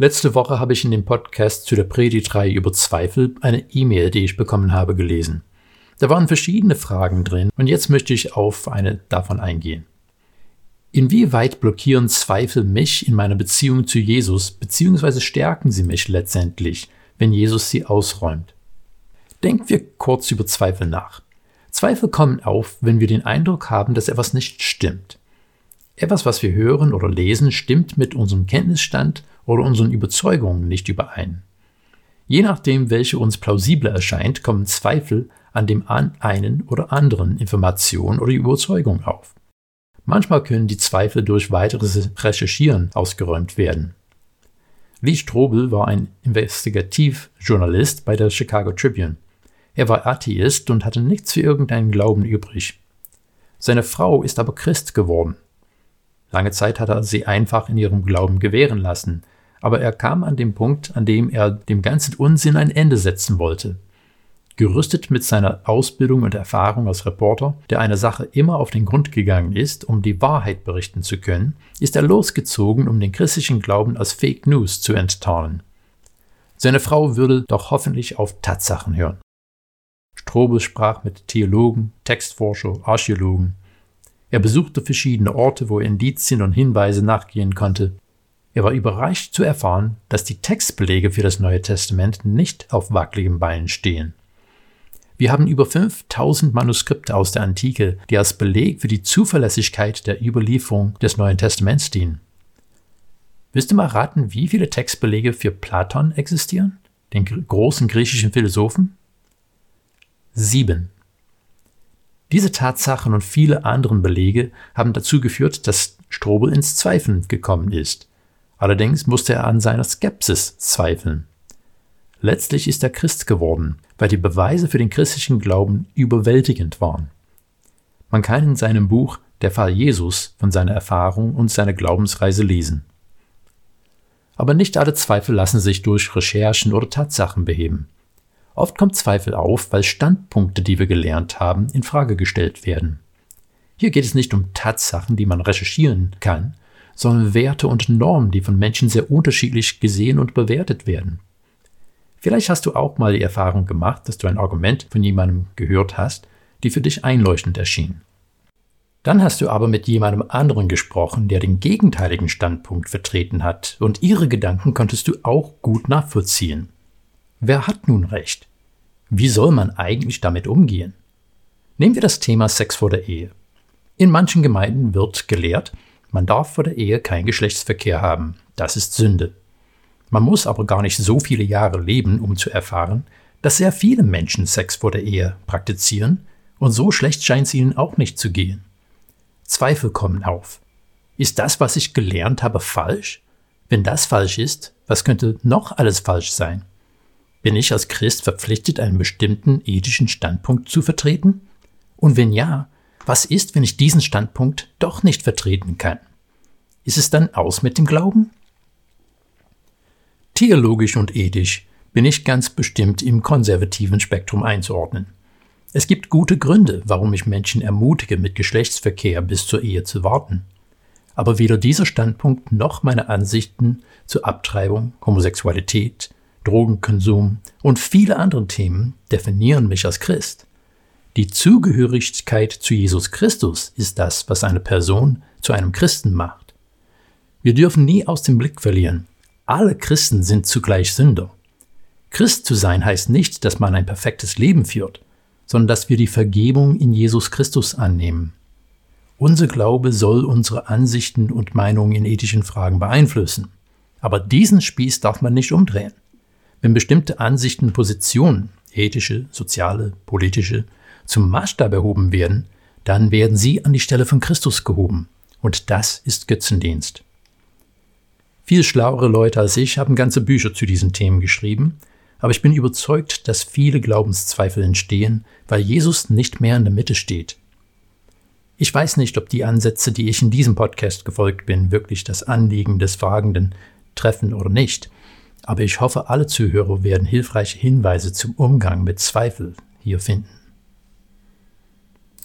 Letzte Woche habe ich in dem Podcast zu der Predigtreihe über Zweifel eine E-Mail, die ich bekommen habe, gelesen. Da waren verschiedene Fragen drin und jetzt möchte ich auf eine davon eingehen. Inwieweit blockieren Zweifel mich in meiner Beziehung zu Jesus, beziehungsweise stärken sie mich letztendlich, wenn Jesus sie ausräumt? Denken wir kurz über Zweifel nach. Zweifel kommen auf, wenn wir den Eindruck haben, dass etwas nicht stimmt. Etwas, was wir hören oder lesen, stimmt mit unserem Kenntnisstand oder unseren Überzeugungen nicht überein. Je nachdem, welche uns plausibler erscheint, kommen Zweifel an dem einen oder anderen Information oder Überzeugung auf. Manchmal können die Zweifel durch weiteres Recherchieren ausgeräumt werden. Lee Strobel war ein Investigativjournalist bei der Chicago Tribune. Er war Atheist und hatte nichts für irgendeinen Glauben übrig. Seine Frau ist aber Christ geworden. Lange Zeit hat er sie einfach in ihrem Glauben gewähren lassen, aber er kam an den Punkt, an dem er dem ganzen Unsinn ein Ende setzen wollte. Gerüstet mit seiner Ausbildung und Erfahrung als Reporter, der einer Sache immer auf den Grund gegangen ist, um die Wahrheit berichten zu können, ist er losgezogen, um den christlichen Glauben als Fake News zu enttarnen. Seine Frau würde doch hoffentlich auf Tatsachen hören. Strobel sprach mit Theologen, Textforscher, Archäologen. Er besuchte verschiedene Orte, wo er Indizien und Hinweise nachgehen konnte, er war überrascht zu erfahren, dass die Textbelege für das Neue Testament nicht auf wackeligen Beinen stehen. Wir haben über 5000 Manuskripte aus der Antike, die als Beleg für die Zuverlässigkeit der Überlieferung des Neuen Testaments dienen. Willst du mal raten, wie viele Textbelege für Platon existieren, den großen griechischen Philosophen? Sieben. Diese Tatsachen und viele anderen Belege haben dazu geführt, dass Strobel ins Zweifeln gekommen ist. Allerdings musste er an seiner Skepsis zweifeln. Letztlich ist er Christ geworden, weil die Beweise für den christlichen Glauben überwältigend waren. Man kann in seinem Buch Der Fall Jesus von seiner Erfahrung und seiner Glaubensreise lesen. Aber nicht alle Zweifel lassen sich durch Recherchen oder Tatsachen beheben. Oft kommt Zweifel auf, weil Standpunkte, die wir gelernt haben, in Frage gestellt werden. Hier geht es nicht um Tatsachen, die man recherchieren kann, sondern Werte und Normen, die von Menschen sehr unterschiedlich gesehen und bewertet werden. Vielleicht hast du auch mal die Erfahrung gemacht, dass du ein Argument von jemandem gehört hast, die für dich einleuchtend erschien. Dann hast du aber mit jemandem anderen gesprochen, der den gegenteiligen Standpunkt vertreten hat, und ihre Gedanken konntest du auch gut nachvollziehen. Wer hat nun recht? Wie soll man eigentlich damit umgehen? Nehmen wir das Thema Sex vor der Ehe. In manchen Gemeinden wird gelehrt, man darf vor der Ehe keinen Geschlechtsverkehr haben. Das ist Sünde. Man muss aber gar nicht so viele Jahre leben, um zu erfahren, dass sehr viele Menschen Sex vor der Ehe praktizieren und so schlecht scheint es ihnen auch nicht zu gehen. Zweifel kommen auf. Ist das, was ich gelernt habe, falsch? Wenn das falsch ist, was könnte noch alles falsch sein? Bin ich als Christ verpflichtet, einen bestimmten ethischen Standpunkt zu vertreten? Und wenn ja, was ist, wenn ich diesen Standpunkt doch nicht vertreten kann? Ist es dann aus mit dem Glauben? Theologisch und ethisch bin ich ganz bestimmt im konservativen Spektrum einzuordnen. Es gibt gute Gründe, warum ich Menschen ermutige, mit Geschlechtsverkehr bis zur Ehe zu warten. Aber weder dieser Standpunkt noch meine Ansichten zur Abtreibung, Homosexualität, Drogenkonsum und viele andere Themen definieren mich als Christ. Die Zugehörigkeit zu Jesus Christus ist das, was eine Person zu einem Christen macht. Wir dürfen nie aus dem Blick verlieren, alle Christen sind zugleich Sünder. Christ zu sein heißt nicht, dass man ein perfektes Leben führt, sondern dass wir die Vergebung in Jesus Christus annehmen. Unser Glaube soll unsere Ansichten und Meinungen in ethischen Fragen beeinflussen. Aber diesen Spieß darf man nicht umdrehen. Wenn bestimmte Ansichten, Positionen, ethische, soziale, politische, zum Maßstab erhoben werden, dann werden sie an die Stelle von Christus gehoben. Und das ist Götzendienst. Viel schlauere Leute als ich haben ganze Bücher zu diesen Themen geschrieben, aber ich bin überzeugt, dass viele Glaubenszweifel entstehen, weil Jesus nicht mehr in der Mitte steht. Ich weiß nicht, ob die Ansätze, die ich in diesem Podcast gefolgt bin, wirklich das Anliegen des Fragenden treffen oder nicht, aber ich hoffe, alle Zuhörer werden hilfreiche Hinweise zum Umgang mit Zweifel hier finden.